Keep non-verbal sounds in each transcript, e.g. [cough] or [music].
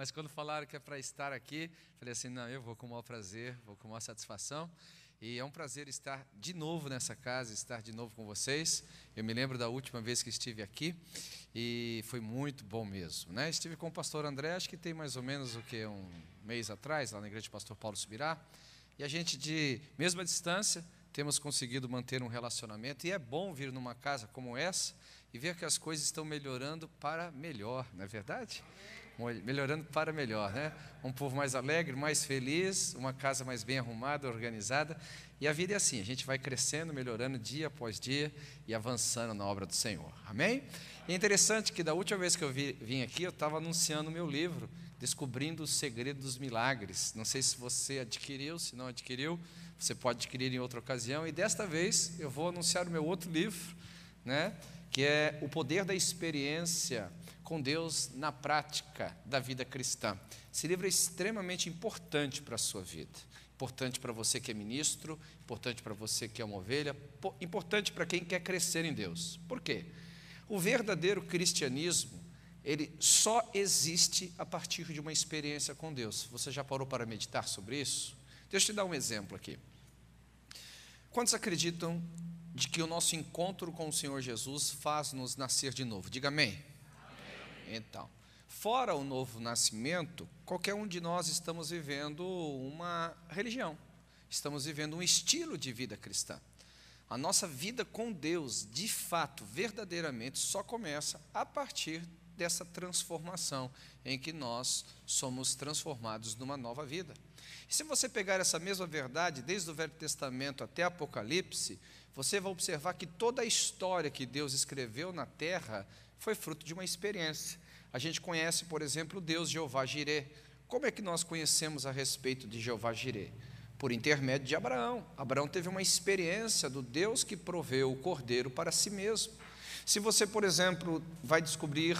mas quando falaram que é para estar aqui, falei assim: não, eu vou com o maior prazer, vou com a maior satisfação. E é um prazer estar de novo nessa casa, estar de novo com vocês. Eu me lembro da última vez que estive aqui e foi muito bom mesmo. Né? Estive com o pastor André, acho que tem mais ou menos o que um mês atrás, lá na igreja do pastor Paulo Subirá. E a gente, de mesma distância, temos conseguido manter um relacionamento. E é bom vir numa casa como essa e ver que as coisas estão melhorando para melhor, não é verdade? Melhorando para melhor, né? Um povo mais alegre, mais feliz, uma casa mais bem arrumada, organizada. E a vida é assim, a gente vai crescendo, melhorando dia após dia e avançando na obra do Senhor. Amém? E é interessante que da última vez que eu vim aqui, eu estava anunciando o meu livro, Descobrindo o Segredo dos Milagres. Não sei se você adquiriu, se não adquiriu, você pode adquirir em outra ocasião. E desta vez eu vou anunciar o meu outro livro, né? que é o poder da experiência com Deus na prática da vida cristã. Esse livro é extremamente importante para a sua vida. Importante para você que é ministro, importante para você que é uma ovelha, importante para quem quer crescer em Deus. Por quê? O verdadeiro cristianismo, ele só existe a partir de uma experiência com Deus. Você já parou para meditar sobre isso? Deixa eu te dar um exemplo aqui. Quantos acreditam de que o nosso encontro com o Senhor Jesus faz-nos nascer de novo. Diga amém. Então, fora o novo nascimento, qualquer um de nós estamos vivendo uma religião, estamos vivendo um estilo de vida cristã. A nossa vida com Deus, de fato, verdadeiramente, só começa a partir dessa transformação em que nós somos transformados numa nova vida. E se você pegar essa mesma verdade, desde o Velho Testamento até Apocalipse, você vai observar que toda a história que Deus escreveu na terra foi fruto de uma experiência. A gente conhece, por exemplo, o Deus Jeová Jireh. Como é que nós conhecemos a respeito de Jeová Jireh? Por intermédio de Abraão. Abraão teve uma experiência do Deus que proveu o cordeiro para si mesmo. Se você, por exemplo, vai descobrir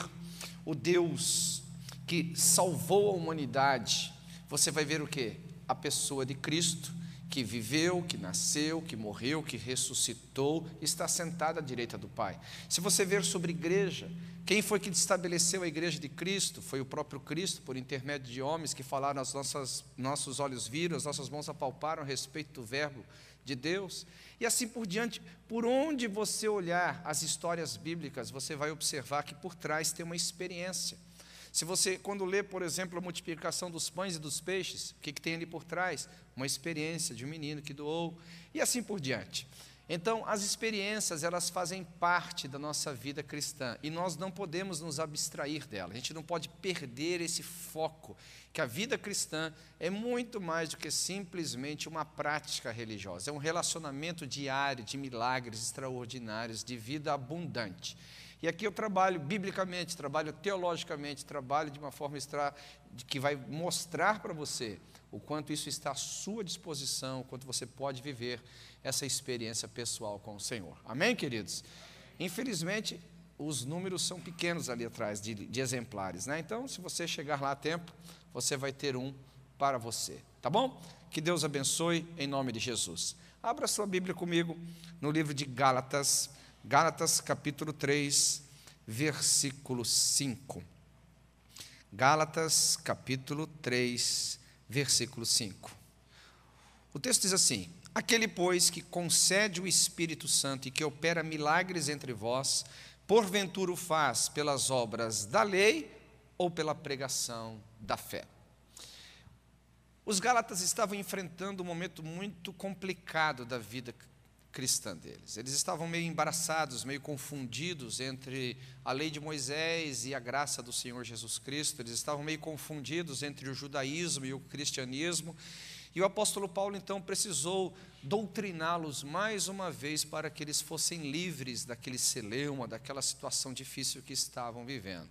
o Deus que salvou a humanidade, você vai ver o que? A pessoa de Cristo que viveu, que nasceu, que morreu, que ressuscitou, está sentado à direita do Pai. Se você ver sobre igreja, quem foi que estabeleceu a igreja de Cristo? Foi o próprio Cristo, por intermédio de homens que falaram, as nossas, nossos olhos viram, as nossas mãos apalparam a respeito do Verbo de Deus. E assim por diante, por onde você olhar as histórias bíblicas, você vai observar que por trás tem uma experiência. Se você, quando lê, por exemplo, a multiplicação dos pães e dos peixes, o que, que tem ali por trás? Uma experiência de um menino que doou, e assim por diante. Então, as experiências, elas fazem parte da nossa vida cristã e nós não podemos nos abstrair dela. A gente não pode perder esse foco, que a vida cristã é muito mais do que simplesmente uma prática religiosa, é um relacionamento diário de milagres extraordinários, de vida abundante. E aqui eu trabalho biblicamente, trabalho teologicamente, trabalho de uma forma extra, que vai mostrar para você o quanto isso está à sua disposição, o quanto você pode viver essa experiência pessoal com o Senhor. Amém, queridos? Infelizmente, os números são pequenos ali atrás de, de exemplares, né? Então, se você chegar lá a tempo, você vai ter um para você, tá bom? Que Deus abençoe em nome de Jesus. Abra sua Bíblia comigo no livro de Gálatas, Gálatas capítulo 3, versículo 5. Gálatas capítulo 3, versículo 5. O texto diz assim: Aquele, pois, que concede o Espírito Santo e que opera milagres entre vós, porventura o faz pelas obras da lei ou pela pregação da fé. Os Gálatas estavam enfrentando um momento muito complicado da vida cristã deles. Eles estavam meio embaraçados, meio confundidos entre a lei de Moisés e a graça do Senhor Jesus Cristo. Eles estavam meio confundidos entre o judaísmo e o cristianismo. E o apóstolo Paulo então precisou doutriná-los mais uma vez para que eles fossem livres daquele celeuma, daquela situação difícil que estavam vivendo.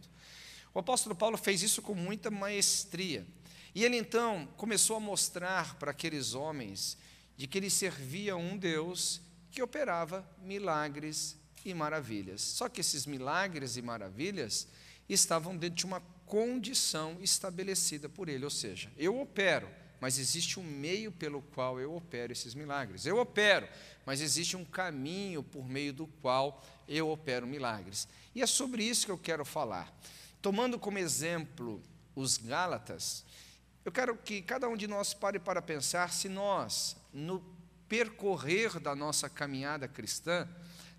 O apóstolo Paulo fez isso com muita maestria. E ele então começou a mostrar para aqueles homens de que ele servia um Deus que operava milagres e maravilhas. Só que esses milagres e maravilhas estavam dentro de uma condição estabelecida por ele, ou seja, eu opero, mas existe um meio pelo qual eu opero esses milagres. Eu opero, mas existe um caminho por meio do qual eu opero milagres. E é sobre isso que eu quero falar. Tomando como exemplo os Gálatas, eu quero que cada um de nós pare para pensar se nós, no percorrer da nossa caminhada cristã,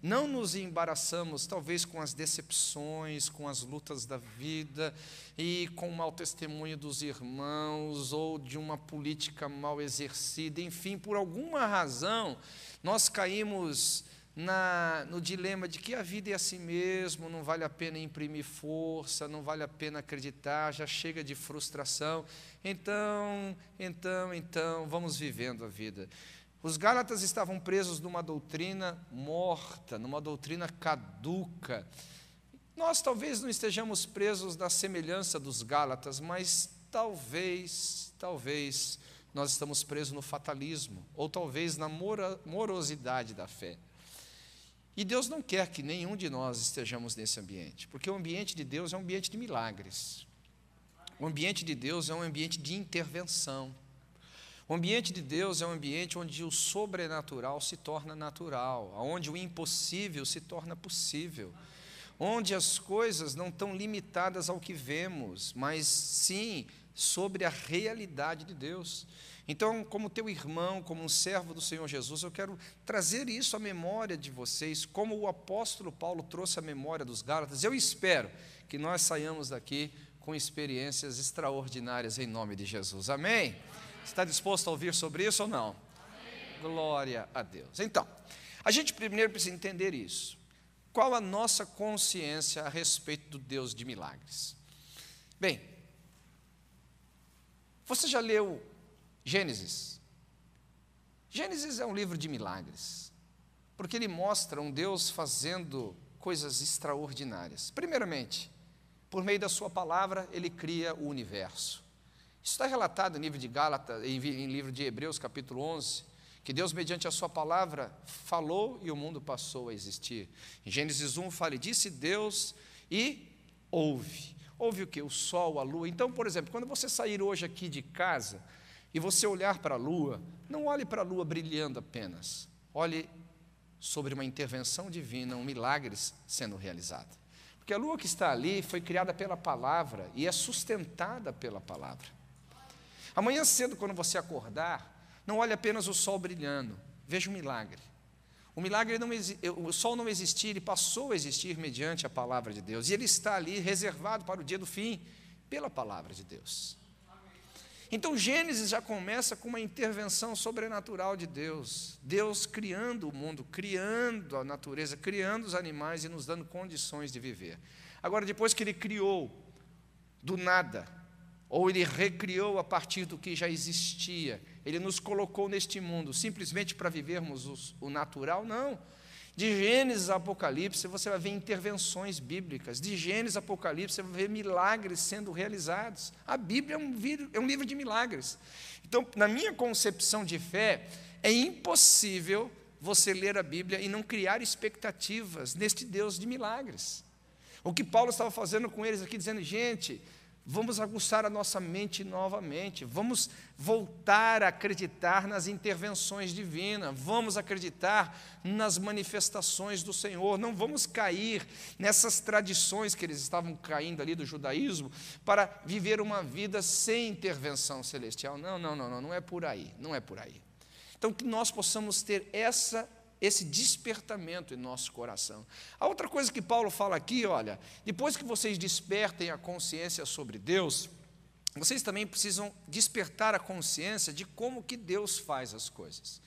não nos embaraçamos, talvez, com as decepções, com as lutas da vida e com o mau testemunho dos irmãos ou de uma política mal exercida, enfim, por alguma razão, nós caímos na, no dilema de que a vida é assim mesmo, não vale a pena imprimir força, não vale a pena acreditar, já chega de frustração. Então, então, então, vamos vivendo a vida. Os Gálatas estavam presos numa doutrina morta, numa doutrina caduca. Nós talvez não estejamos presos na semelhança dos Gálatas, mas talvez, talvez nós estamos presos no fatalismo, ou talvez na morosidade da fé. E Deus não quer que nenhum de nós estejamos nesse ambiente, porque o ambiente de Deus é um ambiente de milagres. O ambiente de Deus é um ambiente de intervenção. O ambiente de Deus é um ambiente onde o sobrenatural se torna natural, onde o impossível se torna possível, onde as coisas não estão limitadas ao que vemos, mas sim sobre a realidade de Deus. Então, como teu irmão, como um servo do Senhor Jesus, eu quero trazer isso à memória de vocês, como o apóstolo Paulo trouxe à memória dos Gálatas. Eu espero que nós saiamos daqui com experiências extraordinárias em nome de Jesus. Amém? Está disposto a ouvir sobre isso ou não? Amém. Glória a Deus. Então, a gente primeiro precisa entender isso. Qual a nossa consciência a respeito do Deus de milagres? Bem, você já leu Gênesis? Gênesis é um livro de milagres, porque ele mostra um Deus fazendo coisas extraordinárias. Primeiramente, por meio da sua palavra, ele cria o universo. Isso está relatado em livro de Gálatas, em, em livro de Hebreus, capítulo 11, que Deus, mediante a sua palavra, falou e o mundo passou a existir. Em Gênesis 1 fala, disse Deus e houve. Houve o que? O sol, a lua. Então, por exemplo, quando você sair hoje aqui de casa e você olhar para a lua, não olhe para a lua brilhando apenas. Olhe sobre uma intervenção divina, um milagre sendo realizado. Porque a lua que está ali foi criada pela palavra e é sustentada pela palavra. Amanhã cedo, quando você acordar, não olhe apenas o sol brilhando, veja o milagre. O milagre não o sol não existia, ele passou a existir mediante a palavra de Deus, e ele está ali reservado para o dia do fim pela palavra de Deus. Então Gênesis já começa com uma intervenção sobrenatural de Deus, Deus criando o mundo, criando a natureza, criando os animais e nos dando condições de viver. Agora, depois que ele criou do nada, ou ele recriou a partir do que já existia. Ele nos colocou neste mundo simplesmente para vivermos o natural? Não. De Gênesis a Apocalipse você vai ver intervenções bíblicas. De Gênesis a Apocalipse você vai ver milagres sendo realizados. A Bíblia é um, é um livro de milagres. Então, na minha concepção de fé, é impossível você ler a Bíblia e não criar expectativas neste Deus de milagres. O que Paulo estava fazendo com eles aqui, dizendo, gente, Vamos aguçar a nossa mente novamente, vamos voltar a acreditar nas intervenções divinas, vamos acreditar nas manifestações do Senhor, não vamos cair nessas tradições que eles estavam caindo ali do judaísmo para viver uma vida sem intervenção celestial. Não, não, não, não, não é por aí, não é por aí. Então, que nós possamos ter essa esse despertamento em nosso coração. A outra coisa que Paulo fala aqui, olha, depois que vocês despertem a consciência sobre Deus, vocês também precisam despertar a consciência de como que Deus faz as coisas.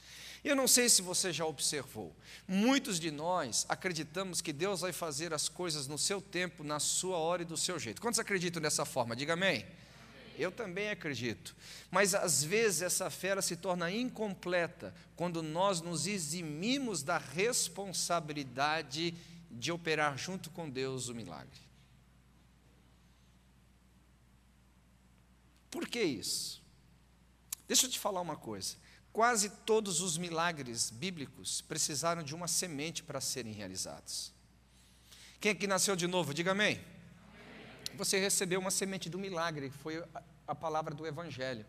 Eu não sei se você já observou, muitos de nós acreditamos que Deus vai fazer as coisas no seu tempo, na sua hora e do seu jeito. Quantos acreditam dessa forma? Diga amém. Eu também acredito. Mas às vezes essa fé se torna incompleta quando nós nos eximimos da responsabilidade de operar junto com Deus o milagre. Por que isso? Deixa eu te falar uma coisa. Quase todos os milagres bíblicos precisaram de uma semente para serem realizados. Quem aqui nasceu de novo? Diga amém você recebeu uma semente do milagre, que foi a palavra do Evangelho.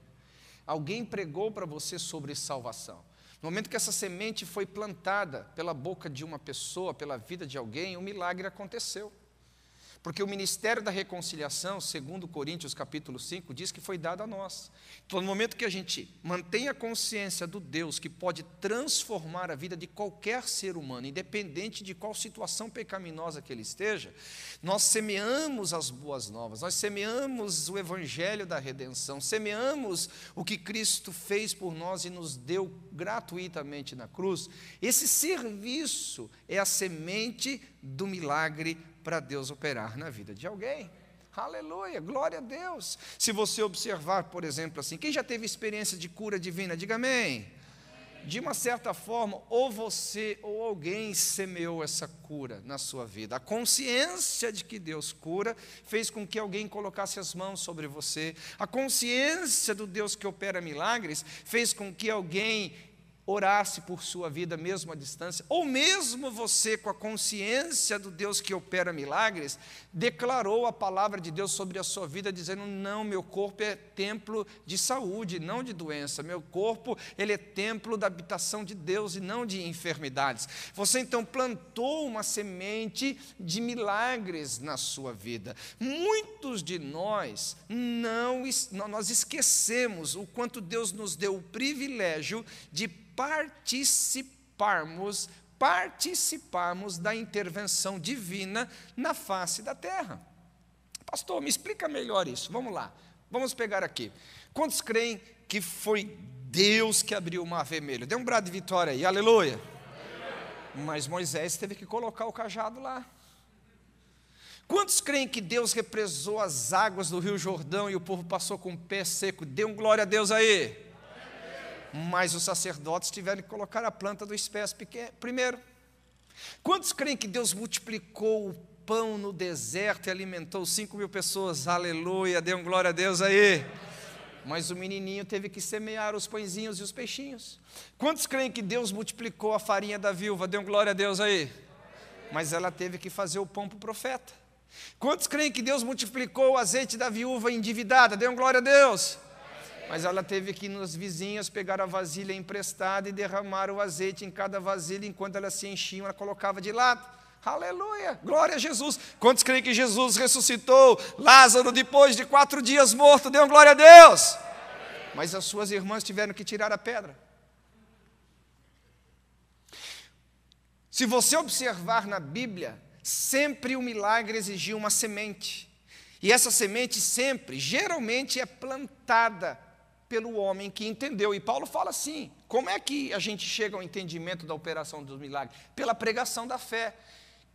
Alguém pregou para você sobre salvação. No momento que essa semente foi plantada pela boca de uma pessoa, pela vida de alguém, o milagre aconteceu. Porque o ministério da reconciliação, segundo Coríntios capítulo 5, diz que foi dado a nós. Então, no momento que a gente mantém a consciência do Deus que pode transformar a vida de qualquer ser humano, independente de qual situação pecaminosa que ele esteja, nós semeamos as boas novas, nós semeamos o evangelho da redenção, semeamos o que Cristo fez por nós e nos deu gratuitamente na cruz. Esse serviço é a semente do milagre para Deus operar na vida de alguém. Aleluia, glória a Deus. Se você observar, por exemplo, assim, quem já teve experiência de cura divina, diga amém. De uma certa forma, ou você ou alguém semeou essa cura na sua vida. A consciência de que Deus cura fez com que alguém colocasse as mãos sobre você. A consciência do Deus que opera milagres fez com que alguém orasse por sua vida mesmo à distância, ou mesmo você, com a consciência do Deus que opera milagres, declarou a palavra de Deus sobre a sua vida, dizendo: Não, meu corpo é templo de saúde, não de doença, meu corpo ele é templo da habitação de Deus e não de enfermidades. Você então plantou uma semente de milagres na sua vida. Muitos de nós não nós esquecemos o quanto Deus nos deu o privilégio de participarmos, participarmos da intervenção divina na face da terra. Pastor, me explica melhor isso. Vamos lá. Vamos pegar aqui. Quantos creem que foi Deus que abriu o mar vermelho? Dê um brado de vitória aí, aleluia. Mas Moisés teve que colocar o cajado lá. Quantos creem que Deus represou as águas do Rio Jordão e o povo passou com o pé seco? Dê um glória a Deus aí mas os sacerdotes tiveram que colocar a planta do espécie primeiro. Quantos creem que Deus multiplicou o pão no deserto e alimentou cinco mil pessoas? Aleluia, dê glória a Deus aí. Mas o menininho teve que semear os pãezinhos e os peixinhos. Quantos creem que Deus multiplicou a farinha da viúva? Dê glória a Deus aí. Mas ela teve que fazer o pão para o profeta. Quantos creem que Deus multiplicou o azeite da viúva endividada? Dê glória a Deus. Mas ela teve que ir nos vizinhos pegar a vasilha emprestada e derramar o azeite em cada vasilha, enquanto elas se enchiam, ela colocava de lado. Aleluia, glória a Jesus. Quantos creem que Jesus ressuscitou Lázaro depois de quatro dias morto? Deu glória a Deus. Mas as suas irmãs tiveram que tirar a pedra. Se você observar na Bíblia, sempre o milagre exigiu uma semente. E essa semente sempre, geralmente, é plantada pelo homem que entendeu. E Paulo fala assim: como é que a gente chega ao entendimento da operação dos milagres? Pela pregação da fé.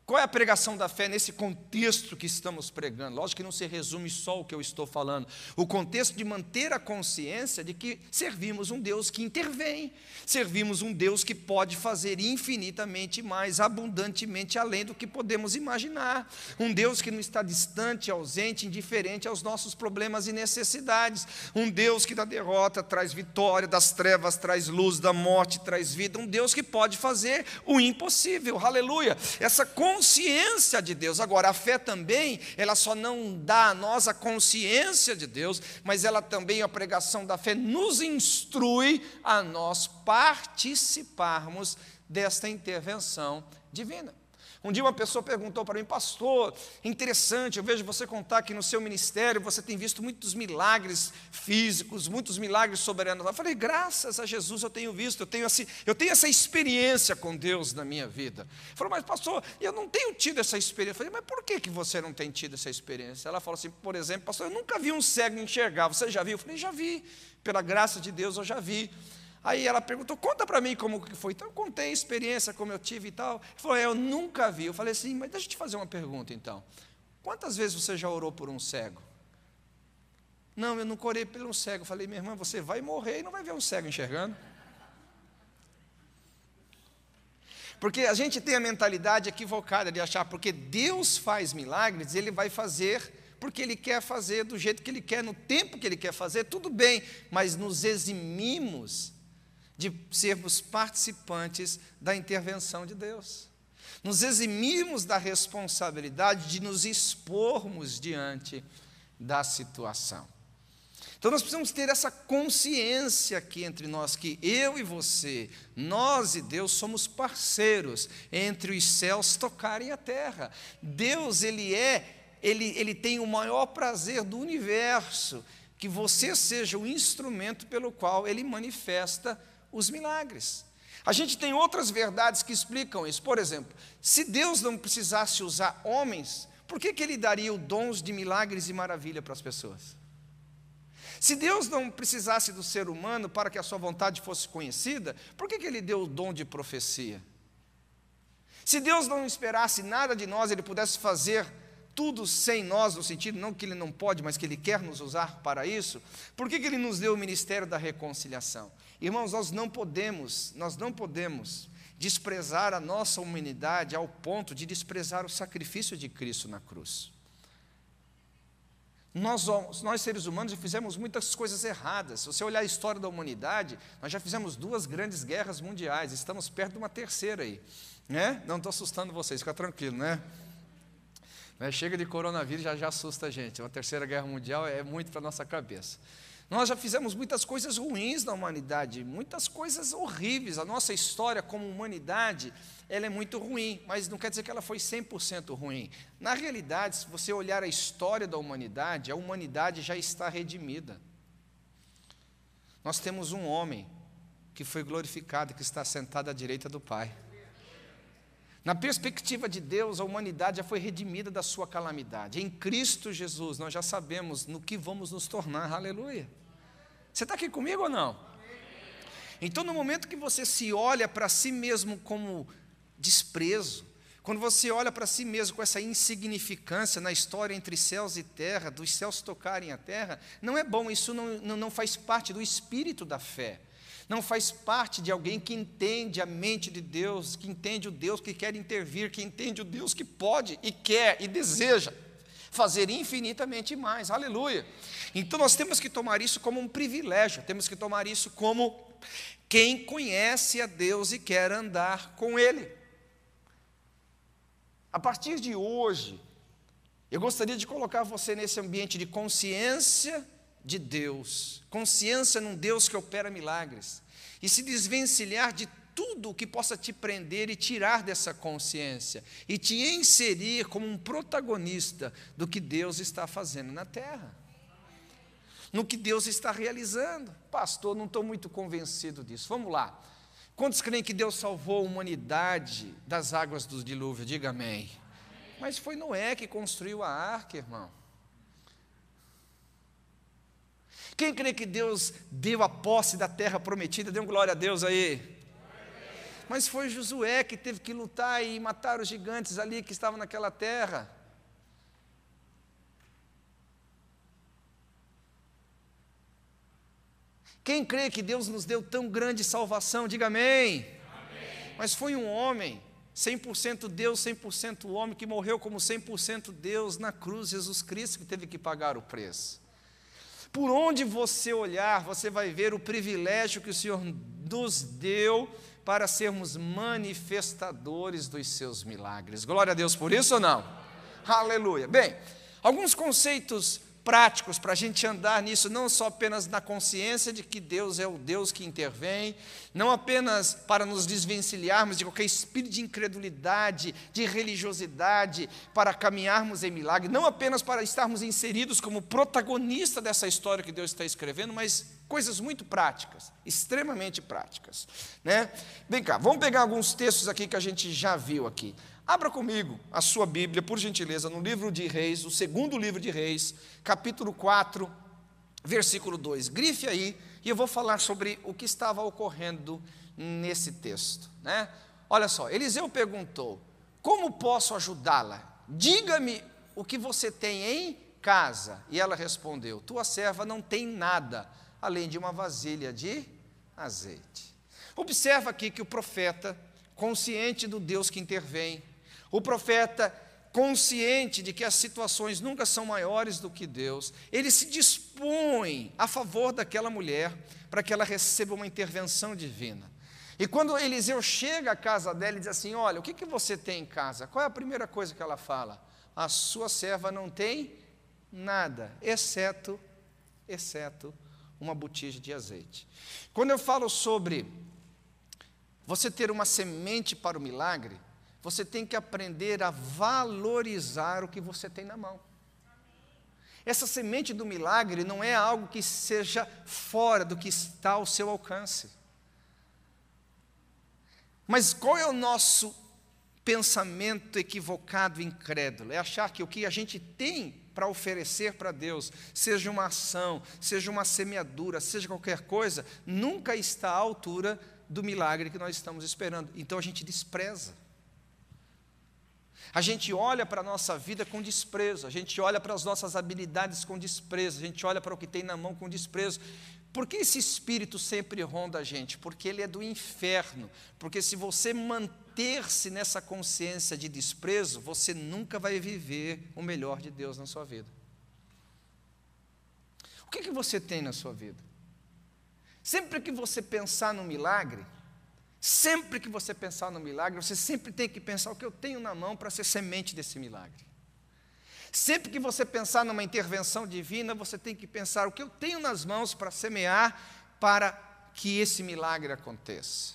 Qual é a pregação da fé nesse contexto que estamos pregando? Lógico que não se resume só o que eu estou falando. O contexto de manter a consciência de que servimos um Deus que intervém, servimos um Deus que pode fazer infinitamente mais, abundantemente além do que podemos imaginar. Um Deus que não está distante, ausente, indiferente aos nossos problemas e necessidades. Um Deus que da derrota traz vitória, das trevas traz luz, da morte traz vida. Um Deus que pode fazer o impossível. Aleluia. Essa consciência consciência de Deus. Agora, a fé também, ela só não dá a nós a consciência de Deus, mas ela também, a pregação da fé, nos instrui a nós participarmos desta intervenção divina. Um dia uma pessoa perguntou para mim, pastor, interessante, eu vejo você contar que no seu ministério você tem visto muitos milagres físicos, muitos milagres soberanos. Eu falei, graças a Jesus eu tenho visto, eu tenho, assim, eu tenho essa experiência com Deus na minha vida. Ele falou, mas pastor, eu não tenho tido essa experiência. Eu falei, mas por que, que você não tem tido essa experiência? Ela falou assim, por exemplo, pastor, eu nunca vi um cego enxergar, você já viu? Eu falei, já vi, pela graça de Deus eu já vi. Aí ela perguntou, conta para mim como que foi. Então eu contei a experiência, como eu tive e tal. Ele falou, é, eu nunca vi. Eu falei assim, mas deixa eu te fazer uma pergunta então. Quantas vezes você já orou por um cego? Não, eu não orei por um cego. Eu falei, minha irmã, você vai morrer e não vai ver um cego enxergando. Porque a gente tem a mentalidade equivocada de achar, porque Deus faz milagres, Ele vai fazer porque Ele quer fazer do jeito que Ele quer, no tempo que Ele quer fazer, tudo bem, mas nos eximimos de sermos participantes da intervenção de Deus. Nos eximimos da responsabilidade de nos expormos diante da situação. Então nós precisamos ter essa consciência aqui entre nós que eu e você, nós e Deus somos parceiros entre os céus tocarem a terra. Deus ele é ele, ele tem o maior prazer do universo, que você seja o instrumento pelo qual ele manifesta os milagres. A gente tem outras verdades que explicam isso. Por exemplo, se Deus não precisasse usar homens, por que, que ele daria dons de milagres e maravilha para as pessoas? Se Deus não precisasse do ser humano para que a sua vontade fosse conhecida, por que, que ele deu o dom de profecia? Se Deus não esperasse nada de nós, ele pudesse fazer tudo sem nós, no sentido não que ele não pode, mas que ele quer nos usar para isso, por que, que ele nos deu o ministério da reconciliação? Irmãos, nós não podemos, nós não podemos desprezar a nossa humanidade ao ponto de desprezar o sacrifício de Cristo na cruz. Nós, nós, seres humanos, já fizemos muitas coisas erradas. Se você olhar a história da humanidade, nós já fizemos duas grandes guerras mundiais, estamos perto de uma terceira aí. Né? Não estou assustando vocês, fica tranquilo, né? Chega de coronavírus, já, já assusta a gente. Uma terceira guerra mundial é muito para a nossa cabeça. Nós já fizemos muitas coisas ruins na humanidade, muitas coisas horríveis. A nossa história como humanidade, ela é muito ruim, mas não quer dizer que ela foi 100% ruim. Na realidade, se você olhar a história da humanidade, a humanidade já está redimida. Nós temos um homem que foi glorificado, que está sentado à direita do Pai. Na perspectiva de Deus, a humanidade já foi redimida da sua calamidade. Em Cristo Jesus, nós já sabemos no que vamos nos tornar. Aleluia. Você está aqui comigo ou não? Então, no momento que você se olha para si mesmo como desprezo, quando você olha para si mesmo com essa insignificância na história entre céus e terra, dos céus tocarem a terra, não é bom, isso não, não, não faz parte do espírito da fé. Não faz parte de alguém que entende a mente de Deus, que entende o Deus que quer intervir, que entende o Deus que pode e quer e deseja fazer infinitamente mais. Aleluia. Então nós temos que tomar isso como um privilégio, temos que tomar isso como quem conhece a Deus e quer andar com Ele. A partir de hoje, eu gostaria de colocar você nesse ambiente de consciência de Deus, consciência num Deus que opera milagres, e se desvencilhar de tudo que possa te prender e tirar dessa consciência, e te inserir como um protagonista do que Deus está fazendo na terra no que Deus está realizando. Pastor, não estou muito convencido disso. Vamos lá. Quantos creem que Deus salvou a humanidade das águas do dilúvio? Diga amém. Mas foi Noé que construiu a arca, irmão. Quem crê que Deus deu a posse da terra prometida? Dê um glória a Deus aí. Mas foi Josué que teve que lutar e matar os gigantes ali que estavam naquela terra. Quem crê que Deus nos deu tão grande salvação, diga amém. amém. Mas foi um homem, 100% Deus, 100% homem, que morreu como 100% Deus na cruz, Jesus Cristo, que teve que pagar o preço. Por onde você olhar, você vai ver o privilégio que o Senhor nos deu para sermos manifestadores dos seus milagres. Glória a Deus por isso ou não? Aleluia. Bem, alguns conceitos práticos para a gente andar nisso, não só apenas na consciência de que Deus é o Deus que intervém, não apenas para nos desvencilharmos de qualquer espírito de incredulidade, de religiosidade, para caminharmos em milagre, não apenas para estarmos inseridos como protagonista dessa história que Deus está escrevendo, mas coisas muito práticas, extremamente práticas. Né? Vem cá, vamos pegar alguns textos aqui que a gente já viu aqui. Abra comigo a sua Bíblia, por gentileza, no livro de Reis, o segundo livro de Reis, capítulo 4, versículo 2. Grife aí, e eu vou falar sobre o que estava ocorrendo nesse texto. Né? Olha só, Eliseu perguntou: Como posso ajudá-la? Diga-me o que você tem em casa. E ela respondeu: Tua serva não tem nada, além de uma vasilha de azeite. Observa aqui que o profeta, consciente do Deus que intervém, o profeta, consciente de que as situações nunca são maiores do que Deus, ele se dispõe a favor daquela mulher para que ela receba uma intervenção divina. E quando Eliseu chega à casa dela e diz assim: Olha, o que, que você tem em casa? Qual é a primeira coisa que ela fala? A sua serva não tem nada, exceto, exceto uma botija de azeite. Quando eu falo sobre você ter uma semente para o milagre, você tem que aprender a valorizar o que você tem na mão. Essa semente do milagre não é algo que seja fora do que está ao seu alcance. Mas qual é o nosso pensamento equivocado e incrédulo? É achar que o que a gente tem para oferecer para Deus, seja uma ação, seja uma semeadura, seja qualquer coisa, nunca está à altura do milagre que nós estamos esperando. Então a gente despreza. A gente olha para a nossa vida com desprezo, a gente olha para as nossas habilidades com desprezo, a gente olha para o que tem na mão com desprezo. Por que esse espírito sempre ronda a gente? Porque ele é do inferno. Porque se você manter-se nessa consciência de desprezo, você nunca vai viver o melhor de Deus na sua vida. O que, que você tem na sua vida? Sempre que você pensar no milagre, sempre que você pensar no milagre, você sempre tem que pensar o que eu tenho na mão para ser semente desse milagre. Sempre que você pensar numa intervenção divina, você tem que pensar o que eu tenho nas mãos para semear para que esse milagre aconteça.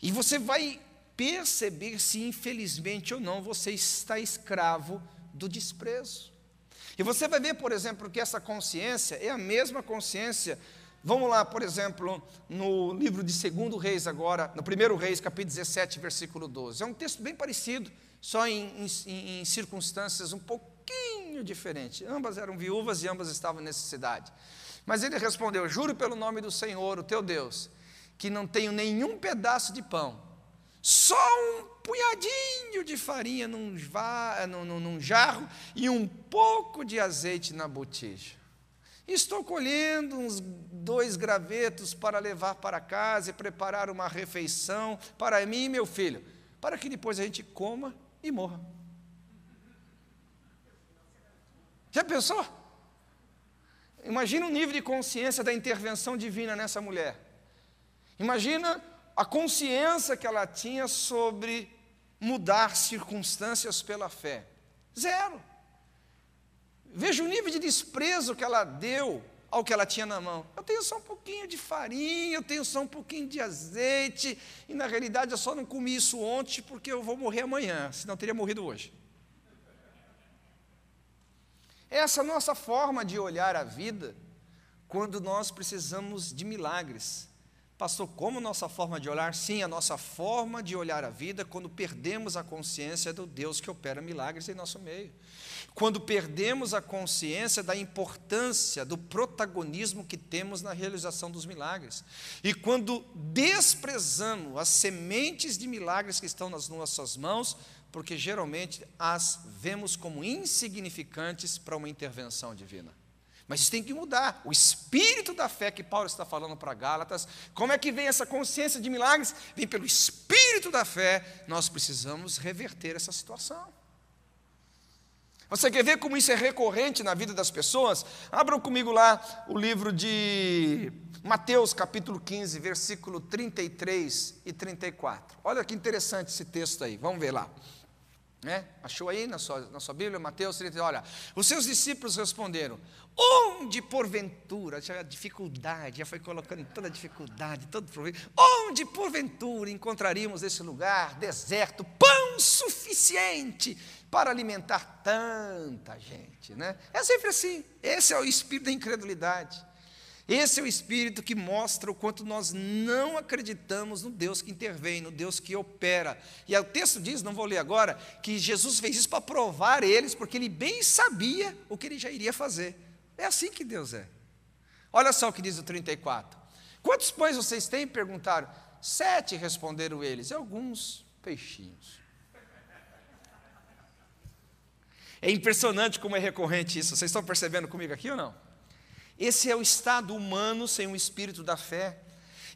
E você vai perceber se, infelizmente ou não, você está escravo do desprezo. E você vai ver, por exemplo, que essa consciência é a mesma consciência. Vamos lá, por exemplo, no livro de 2 Reis, agora, no 1 Reis, capítulo 17, versículo 12. É um texto bem parecido só em, em, em circunstâncias um pouquinho diferentes. Ambas eram viúvas e ambas estavam em necessidade. Mas ele respondeu: Juro pelo nome do Senhor, o teu Deus, que não tenho nenhum pedaço de pão, só um punhadinho de farinha num, num, num jarro e um pouco de azeite na botija. Estou colhendo uns dois gravetos para levar para casa e preparar uma refeição para mim e meu filho, para que depois a gente coma e morra. Já pensou? Imagina o nível de consciência da intervenção divina nessa mulher. Imagina a consciência que ela tinha sobre mudar circunstâncias pela fé. Zero. Veja o nível de desprezo que ela deu ao que ela tinha na mão. Eu tenho só um pouquinho de farinha, eu tenho só um pouquinho de azeite, e na realidade eu só não comi isso ontem porque eu vou morrer amanhã, senão teria morrido hoje. Essa é a nossa forma de olhar a vida quando nós precisamos de milagres. Pastor, como nossa forma de olhar? Sim, a nossa forma de olhar a vida quando perdemos a consciência do Deus que opera milagres em nosso meio quando perdemos a consciência da importância, do protagonismo que temos na realização dos milagres, e quando desprezamos as sementes de milagres que estão nas nossas mãos, porque geralmente as vemos como insignificantes para uma intervenção divina. Mas isso tem que mudar. O espírito da fé que Paulo está falando para Gálatas, como é que vem essa consciência de milagres? Vem pelo espírito da fé. Nós precisamos reverter essa situação. Você quer ver como isso é recorrente na vida das pessoas? Abram comigo lá o livro de Mateus, capítulo 15, versículo 33 e 34. Olha que interessante esse texto aí, vamos ver lá. É? Achou aí na sua, na sua Bíblia, Mateus 33? Olha, os seus discípulos responderam: Onde porventura, já a dificuldade, já foi colocando toda a dificuldade, todo problema, onde porventura encontraríamos esse lugar deserto, pão suficiente para alimentar tanta gente, né? É sempre assim. Esse é o espírito da incredulidade. Esse é o espírito que mostra o quanto nós não acreditamos no Deus que intervém, no Deus que opera. E o texto diz, não vou ler agora, que Jesus fez isso para provar eles, porque ele bem sabia o que ele já iria fazer. É assim que Deus é. Olha só o que diz o 34. Quantos pães vocês têm? Perguntaram. Sete, responderam eles, e alguns peixinhos. É impressionante como é recorrente isso. Vocês estão percebendo comigo aqui ou não? Esse é o estado humano sem o espírito da fé.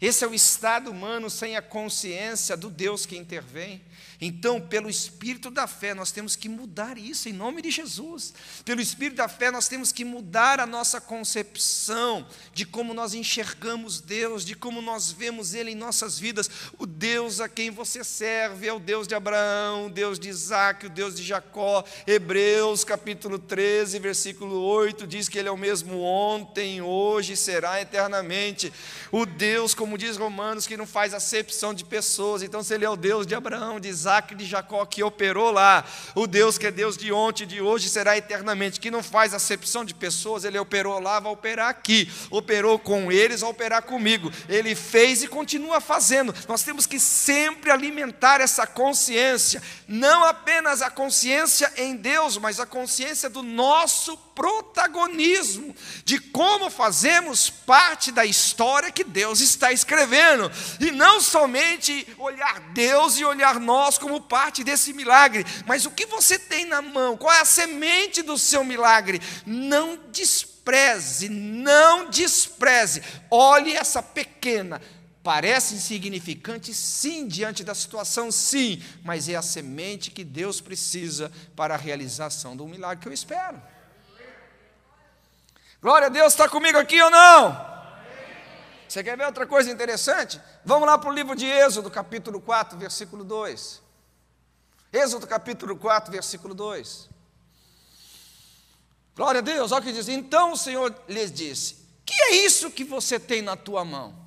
Esse é o estado humano sem a consciência do Deus que intervém. Então, pelo espírito da fé, nós temos que mudar isso em nome de Jesus. Pelo espírito da fé, nós temos que mudar a nossa concepção de como nós enxergamos Deus, de como nós vemos Ele em nossas vidas. O Deus a quem você serve é o Deus de Abraão, o Deus de Isaac, o Deus de Jacó. Hebreus capítulo 13, versículo 8 diz que Ele é o mesmo ontem, hoje e será eternamente. O Deus com como diz Romanos, que não faz acepção de pessoas. Então, se Ele é o Deus de Abraão, de Isaac e de Jacó, que operou lá, o Deus que é Deus de ontem de hoje será eternamente, que não faz acepção de pessoas, Ele operou lá, vai operar aqui. Operou com eles, vai operar comigo. Ele fez e continua fazendo. Nós temos que sempre alimentar essa consciência, não apenas a consciência em Deus, mas a consciência do nosso protagonismo, de como fazemos parte da história que Deus está escrevendo, e não somente olhar Deus e olhar nós como parte desse milagre, mas o que você tem na mão, qual é a semente do seu milagre, não despreze, não despreze, olhe essa pequena, Parece insignificante, sim, diante da situação, sim, mas é a semente que Deus precisa para a realização do milagre que eu espero. Glória a Deus, está comigo aqui ou não? Você quer ver outra coisa interessante? Vamos lá para o livro de Êxodo, capítulo 4, versículo 2. Êxodo, capítulo 4, versículo 2. Glória a Deus, olha o que diz. Então o Senhor lhes disse: Que é isso que você tem na tua mão?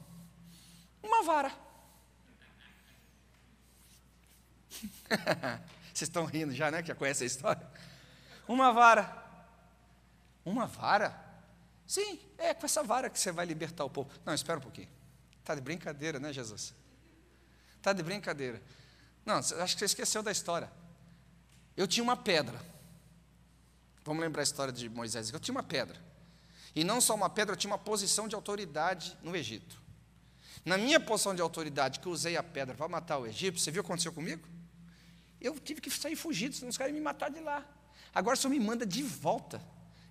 Uma vara. [laughs] Vocês estão rindo já, né? Que já conhece a história? Uma vara. Uma vara? Sim, é com essa vara que você vai libertar o povo. Não, espera um pouquinho. Está de brincadeira, né, Jesus? Está de brincadeira. Não, acho que você esqueceu da história. Eu tinha uma pedra. Vamos lembrar a história de Moisés. Eu tinha uma pedra. E não só uma pedra, eu tinha uma posição de autoridade no Egito. Na minha posição de autoridade, que eu usei a pedra para matar o Egito, você viu o que aconteceu comigo? Eu tive que sair fugido, senão os caras iam me matar de lá. Agora só me manda de volta.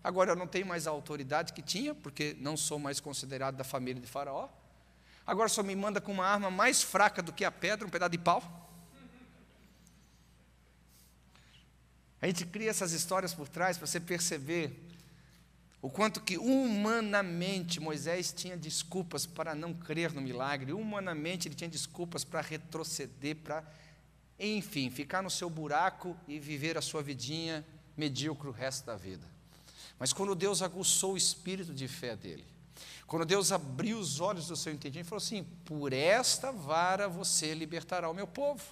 Agora eu não tenho mais a autoridade que tinha, porque não sou mais considerado da família de Faraó. Agora só me manda com uma arma mais fraca do que a pedra, um pedaço de pau. A gente cria essas histórias por trás para você perceber o quanto que humanamente Moisés tinha desculpas para não crer no milagre, humanamente ele tinha desculpas para retroceder, para, enfim, ficar no seu buraco e viver a sua vidinha medíocre o resto da vida. Mas quando Deus aguçou o espírito de fé dele, quando Deus abriu os olhos do seu entendimento, ele falou assim: por esta vara você libertará o meu povo.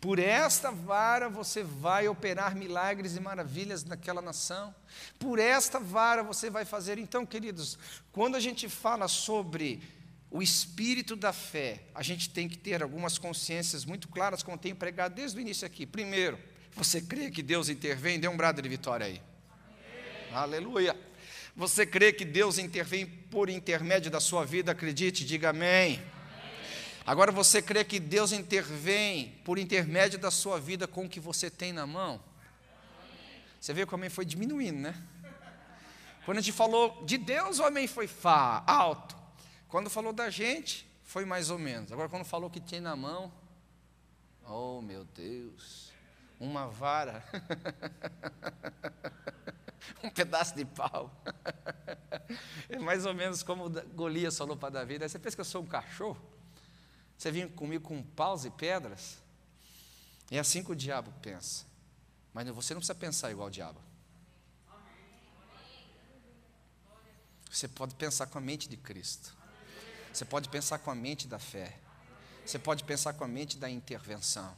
Por esta vara você vai operar milagres e maravilhas naquela nação. Por esta vara você vai fazer. Então, queridos, quando a gente fala sobre o espírito da fé, a gente tem que ter algumas consciências muito claras, como tenho pregado desde o início aqui. Primeiro, você crê que Deus intervém? Dê um brado de vitória aí. Aleluia. Você crê que Deus intervém por intermédio da sua vida? Acredite, diga amém. amém. Agora você crê que Deus intervém por intermédio da sua vida com o que você tem na mão? Amém. Você vê como foi diminuindo, né? Quando a gente falou de Deus, o amém foi fá, alto. Quando falou da gente, foi mais ou menos. Agora, quando falou que tem na mão, oh meu Deus, uma vara. [laughs] [laughs] um pedaço de pau. [laughs] É mais ou menos como Golias falou para Davi. Você pensa que eu sou um cachorro? Você vem comigo com paus e pedras? É assim que o diabo pensa. Mas você não precisa pensar igual o diabo. Você pode pensar com a mente de Cristo. Você pode pensar com a mente da fé. Você pode pensar com a mente da intervenção.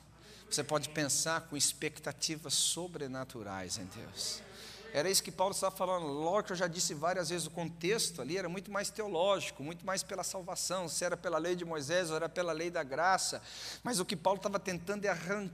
Você pode pensar com expectativas sobrenaturais em Deus. Era isso que Paulo estava falando. Logo que eu já disse várias vezes, o contexto ali era muito mais teológico, muito mais pela salvação, se era pela lei de Moisés ou era pela lei da graça. Mas o que Paulo estava tentando é arrancar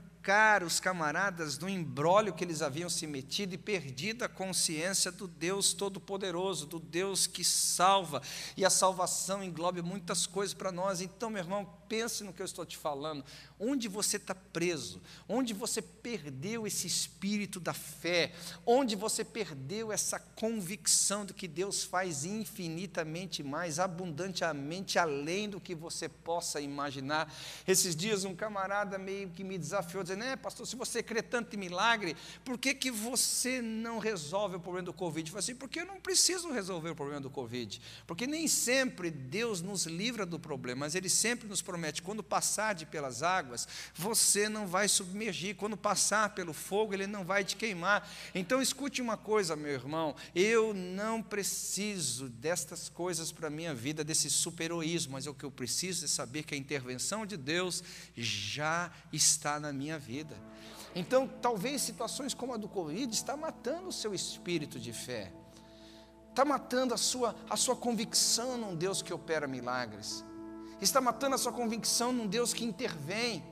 os camaradas do embrólio que eles haviam se metido e perdido a consciência do Deus Todo-Poderoso, do Deus que salva. E a salvação engloba muitas coisas para nós. Então, meu irmão, pense no que eu estou te falando. Onde você está preso, onde você perdeu esse espírito da fé, onde você perdeu essa convicção de que Deus faz infinitamente mais, abundantemente além do que você possa imaginar. Esses dias, um camarada meio que me desafiou, dizendo, é, pastor, se você crê tanto em milagre, por que, que você não resolve o problema do Covid? Eu falei assim, porque eu não preciso resolver o problema do Covid. Porque nem sempre Deus nos livra do problema, mas Ele sempre nos promete, quando passar de pelas águas, você não vai submergir. Quando passar pelo fogo, Ele não vai te queimar. Então escute uma coisa, meu irmão, eu não preciso destas coisas para a minha vida, desse super-heroísmo, mas o que eu preciso é saber que a intervenção de Deus já está na minha vida. Então, talvez situações como a do Covid está matando o seu espírito de fé. Está matando a sua, a sua convicção num Deus que opera milagres. Está matando a sua convicção num Deus que intervém.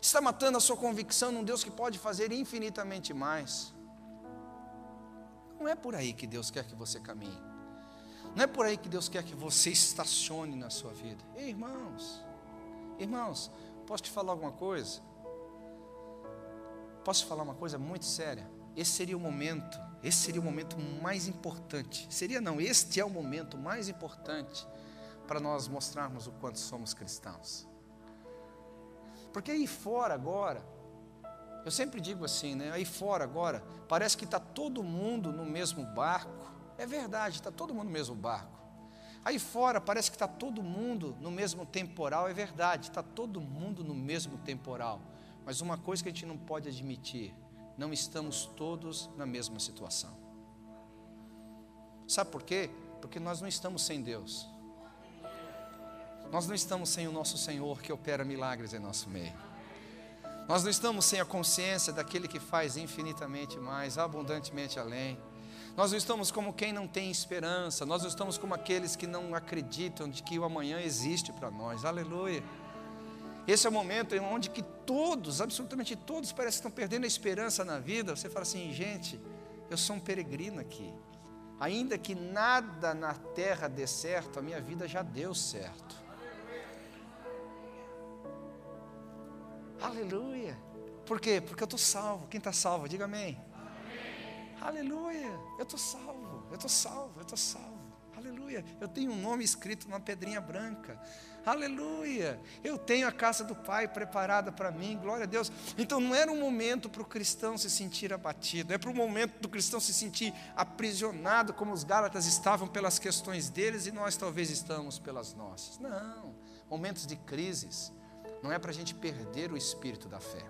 Está matando a sua convicção num Deus que pode fazer infinitamente mais. Não é por aí que Deus quer que você caminhe. Não é por aí que Deus quer que você [laughs] estacione na sua vida. Ei, irmãos, irmãos, posso te falar alguma coisa? Posso te falar uma coisa muito séria? Esse seria o momento, esse seria o momento mais importante. Seria não, este é o momento mais importante para nós mostrarmos o quanto somos cristãos. Porque aí fora agora, eu sempre digo assim, né? Aí fora agora, parece que está todo mundo no mesmo barco. É verdade, está todo mundo no mesmo barco. Aí fora parece que está todo mundo no mesmo temporal. É verdade, está todo mundo no mesmo temporal. Mas uma coisa que a gente não pode admitir: não estamos todos na mesma situação. Sabe por quê? Porque nós não estamos sem Deus. Nós não estamos sem o nosso Senhor que opera milagres em nosso meio. Nós não estamos sem a consciência daquele que faz infinitamente mais, abundantemente além. Nós não estamos como quem não tem esperança, nós não estamos como aqueles que não acreditam de que o amanhã existe para nós. Aleluia. Esse é o momento onde que todos, absolutamente todos, parecem que estão perdendo a esperança na vida. Você fala assim, gente, eu sou um peregrino aqui. Ainda que nada na terra dê certo, a minha vida já deu certo. Aleluia. Por quê? Porque eu estou salvo. Quem está salvo? Diga amém. Aleluia. Eu estou salvo. Eu estou salvo. Eu estou salvo. Aleluia. Eu tenho um nome escrito numa pedrinha branca. Aleluia. Eu tenho a casa do Pai preparada para mim. Glória a Deus. Então não era um momento para o cristão se sentir abatido. É para o momento do cristão se sentir aprisionado, como os Gálatas estavam pelas questões deles e nós talvez estamos pelas nossas. Não. Momentos de crises não é para a gente perder o espírito da fé.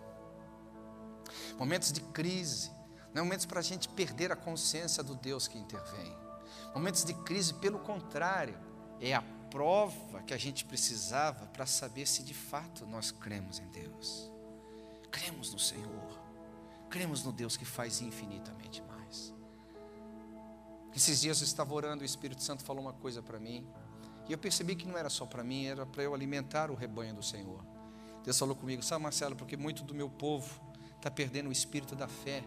Momentos de crise, não é momentos para a gente perder a consciência do Deus que intervém. Momentos de crise, pelo contrário, é a prova que a gente precisava para saber se de fato nós cremos em Deus. Cremos no Senhor, cremos no Deus que faz infinitamente mais. Esses dias eu estava orando, o Espírito Santo falou uma coisa para mim, e eu percebi que não era só para mim, era para eu alimentar o rebanho do Senhor. Deus falou comigo, sabe Marcelo, porque muito do meu povo está perdendo o espírito da fé,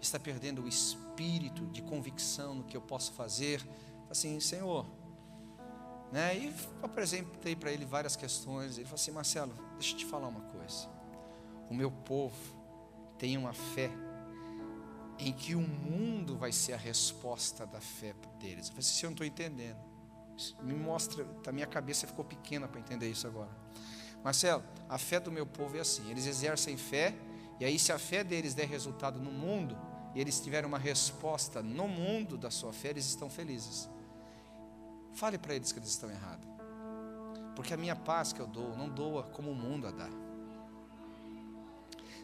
está perdendo o espírito de convicção no que eu posso fazer. Assim, Senhor, né? E apresentei para ele várias questões. Ele falou assim, Marcelo, deixa eu te falar uma coisa. O meu povo tem uma fé em que o mundo vai ser a resposta da fé deles. Eu falei assim, eu não estou entendendo. Me mostra, a minha cabeça ficou pequena para entender isso agora. Marcelo, a fé do meu povo é assim: eles exercem fé, e aí, se a fé deles der resultado no mundo, e eles tiverem uma resposta no mundo da sua fé, eles estão felizes. Fale para eles que eles estão errados. Porque a minha paz que eu dou, não doa como o mundo a dá.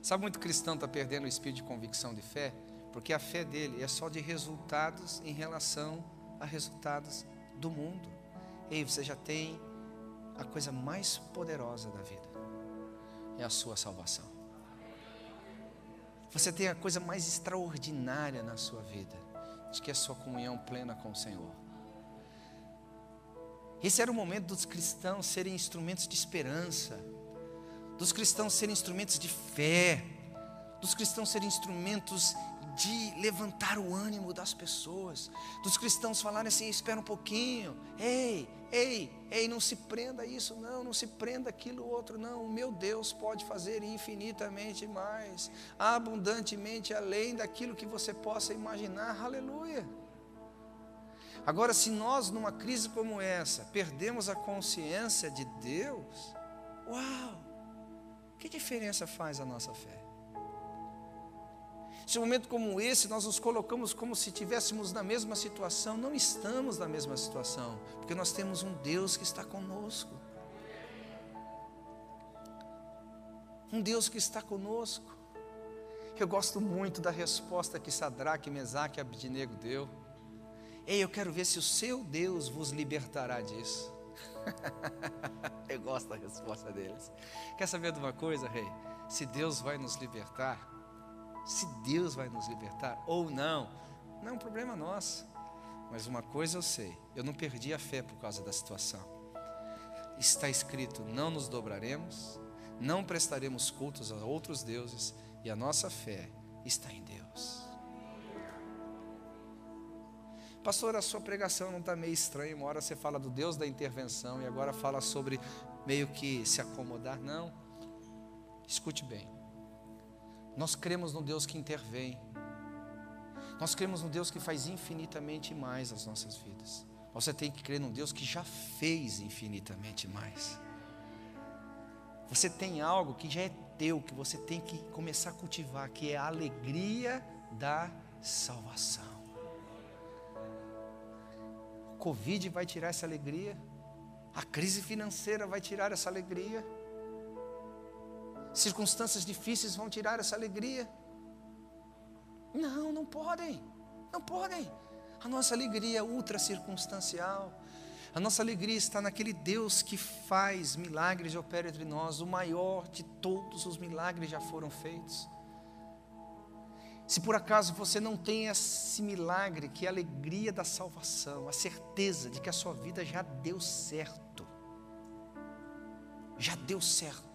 Sabe, muito cristão está perdendo o espírito de convicção de fé, porque a fé dele é só de resultados em relação a resultados do mundo. Ei, você já tem a coisa mais poderosa da vida é a sua salvação. Você tem a coisa mais extraordinária na sua vida, de que é a sua comunhão plena com o Senhor. Esse era o momento dos cristãos serem instrumentos de esperança, dos cristãos serem instrumentos de fé, dos cristãos serem instrumentos de levantar o ânimo das pessoas, dos cristãos falarem assim: espera um pouquinho, ei, ei, ei, não se prenda a isso, não, não se prenda aquilo outro, não. O meu Deus pode fazer infinitamente mais, abundantemente além daquilo que você possa imaginar, aleluia. Agora, se nós, numa crise como essa, perdemos a consciência de Deus, uau, Que diferença faz a nossa fé? Se um momento como esse nós nos colocamos como se estivéssemos na mesma situação, não estamos na mesma situação, porque nós temos um Deus que está conosco. Um Deus que está conosco. Eu gosto muito da resposta que Sadraque, Mesaque e Abdinego deu. Ei, eu quero ver se o seu Deus vos libertará disso. [laughs] eu gosto da resposta deles. Quer saber de uma coisa, rei? Se Deus vai nos libertar, se Deus vai nos libertar ou não, não é um problema nosso. Mas uma coisa eu sei, eu não perdi a fé por causa da situação. Está escrito: não nos dobraremos, não prestaremos cultos a outros deuses, e a nossa fé está em Deus. Pastor, a sua pregação não está meio estranha. Uma hora você fala do Deus da intervenção e agora fala sobre meio que se acomodar. Não. Escute bem. Nós cremos no Deus que intervém. Nós cremos no Deus que faz infinitamente mais as nossas vidas. Você tem que crer num Deus que já fez infinitamente mais. Você tem algo que já é teu, que você tem que começar a cultivar, que é a alegria da salvação. O Covid vai tirar essa alegria, a crise financeira vai tirar essa alegria, circunstâncias difíceis vão tirar essa alegria. Não, não podem, não podem. A nossa alegria é ultra circunstancial. A nossa alegria está naquele Deus que faz milagres e opera entre nós. O maior de todos os milagres já foram feitos. Se por acaso você não tem esse milagre, que é a alegria da salvação, a certeza de que a sua vida já deu certo, já deu certo,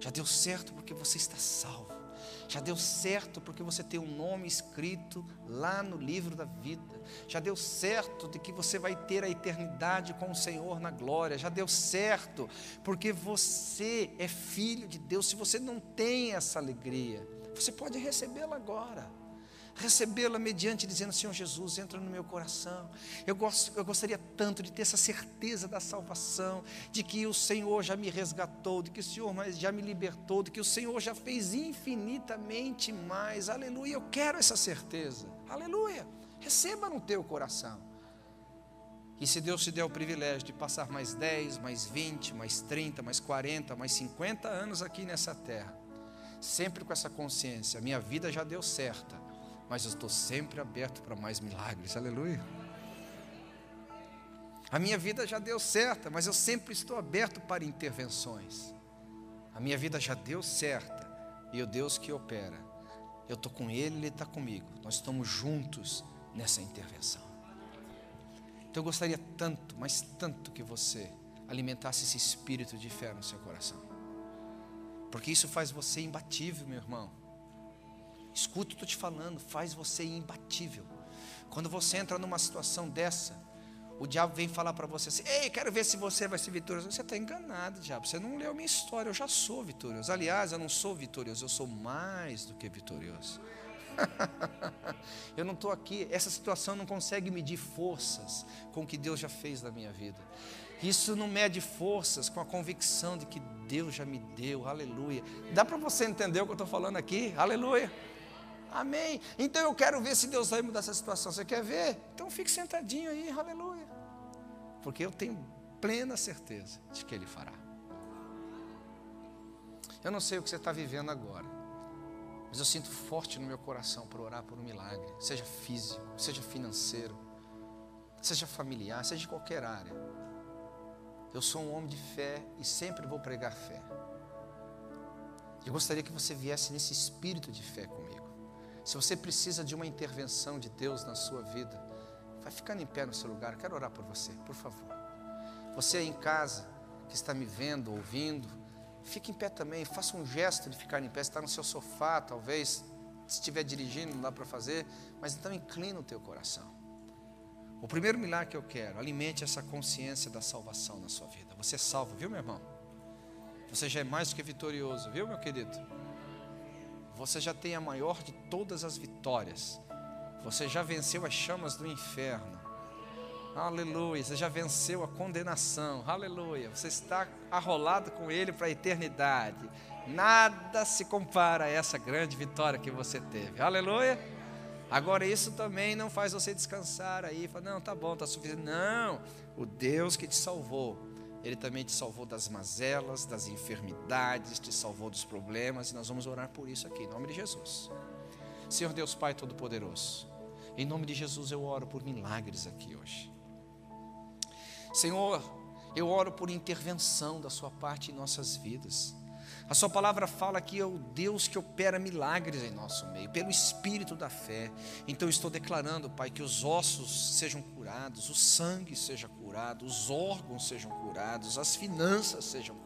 já deu certo porque você está salvo. Já deu certo porque você tem um nome escrito lá no livro da vida. Já deu certo de que você vai ter a eternidade com o Senhor na glória. Já deu certo porque você é filho de Deus. Se você não tem essa alegria, você pode recebê-la agora recebê-la mediante dizendo: Senhor Jesus, entra no meu coração. Eu, gosto, eu gostaria tanto de ter essa certeza da salvação, de que o Senhor já me resgatou, de que o Senhor já me libertou, de que o Senhor já fez infinitamente mais. Aleluia, eu quero essa certeza. Aleluia, receba no teu coração. E se Deus te der o privilégio de passar mais 10, mais 20, mais 30, mais 40, mais 50 anos aqui nessa terra, sempre com essa consciência, minha vida já deu certa, mas eu estou sempre aberto para mais milagres, aleluia. A minha vida já deu certa, mas eu sempre estou aberto para intervenções. A minha vida já deu certa, e o Deus que opera, eu estou com Ele, Ele está comigo, nós estamos juntos nessa intervenção. Então eu gostaria tanto, mas tanto que você alimentasse esse espírito de fé no seu coração, porque isso faz você imbatível, meu irmão. Escuta o que estou te falando, faz você imbatível. Quando você entra numa situação dessa, o diabo vem falar para você assim: Ei, quero ver se você vai ser vitorioso. Você está enganado, diabo. Você não leu minha história. Eu já sou vitorioso. Aliás, eu não sou vitorioso, eu sou mais do que vitorioso. [laughs] eu não estou aqui. Essa situação não consegue medir forças com o que Deus já fez na minha vida. Isso não mede forças com a convicção de que Deus já me deu. Aleluia. Dá para você entender o que eu estou falando aqui? Aleluia. Amém. Então eu quero ver se Deus vai mudar essa situação. Você quer ver? Então fique sentadinho aí, aleluia. Porque eu tenho plena certeza de que Ele fará. Eu não sei o que você está vivendo agora, mas eu sinto forte no meu coração para orar por um milagre, seja físico, seja financeiro, seja familiar, seja de qualquer área. Eu sou um homem de fé e sempre vou pregar fé. Eu gostaria que você viesse nesse espírito de fé comigo. Se você precisa de uma intervenção de Deus na sua vida, vai ficando em pé no seu lugar. Eu quero orar por você, por favor. Você aí em casa, que está me vendo, ouvindo, fique em pé também. Faça um gesto de ficar em pé. Está no seu sofá, talvez. Se estiver dirigindo, não dá para fazer. Mas então inclina o teu coração. O primeiro milagre que eu quero, alimente essa consciência da salvação na sua vida. Você é salvo, viu, meu irmão? Você já é mais do que vitorioso, viu, meu querido? Você já tem a maior de todas as vitórias. Você já venceu as chamas do inferno. Aleluia. Você já venceu a condenação. Aleluia. Você está arrolado com Ele para a eternidade. Nada se compara a essa grande vitória que você teve. Aleluia. Agora, isso também não faz você descansar aí. Fala, não, tá bom, tá suficiente. Não. O Deus que te salvou, Ele também te salvou das mazelas, das enfermidades, te salvou dos problemas. E nós vamos orar por isso aqui, em nome de Jesus. Senhor Deus Pai Todo-Poderoso, em nome de Jesus eu oro por milagres aqui hoje. Senhor, eu oro por intervenção da Sua parte em nossas vidas. A Sua palavra fala que é o Deus que opera milagres em nosso meio, pelo Espírito da fé. Então, estou declarando, Pai, que os ossos sejam curados, o sangue seja curado, os órgãos sejam curados, as finanças sejam curadas.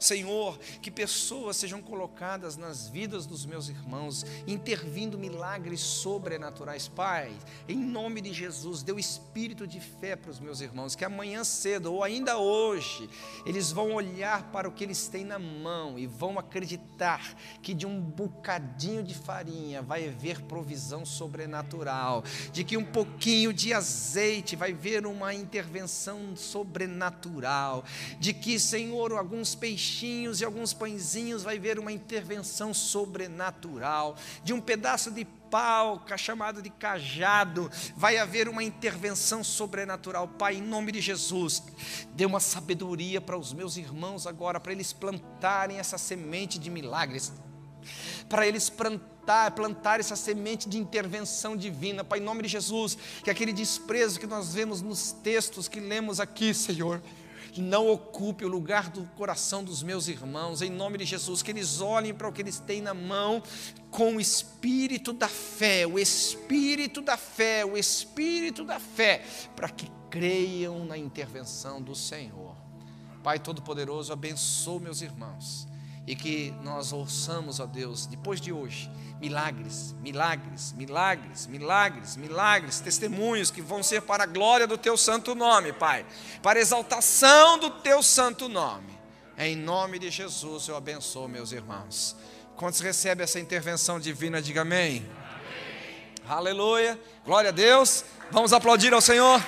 Senhor, que pessoas sejam colocadas nas vidas dos meus irmãos, intervindo milagres sobrenaturais. Pai, em nome de Jesus, dê o espírito de fé para os meus irmãos, que amanhã cedo ou ainda hoje, eles vão olhar para o que eles têm na mão e vão acreditar que de um bocadinho de farinha vai haver provisão sobrenatural, de que um pouquinho de azeite vai ver uma intervenção sobrenatural, de que, Senhor, alguns peixinhos e alguns pãezinhos vai ver uma intervenção sobrenatural, de um pedaço de pau, chamado de cajado, vai haver uma intervenção sobrenatural. Pai, em nome de Jesus, dê uma sabedoria para os meus irmãos agora, para eles plantarem essa semente de milagres, para eles plantar, plantar essa semente de intervenção divina, Pai, em nome de Jesus, que aquele desprezo que nós vemos nos textos que lemos aqui, Senhor, não ocupe o lugar do coração dos meus irmãos, em nome de Jesus, que eles olhem para o que eles têm na mão com o espírito da fé, o espírito da fé, o espírito da fé, para que creiam na intervenção do Senhor. Pai Todo-Poderoso, abençoe meus irmãos e que nós ouçamos, ó Deus, depois de hoje, milagres, milagres, milagres, milagres, milagres, testemunhos que vão ser para a glória do teu santo nome, Pai, para a exaltação do teu santo nome. Em nome de Jesus eu abençoo meus irmãos. Quantos recebem essa intervenção divina, diga amém. amém. Aleluia, glória a Deus. Vamos aplaudir ao Senhor.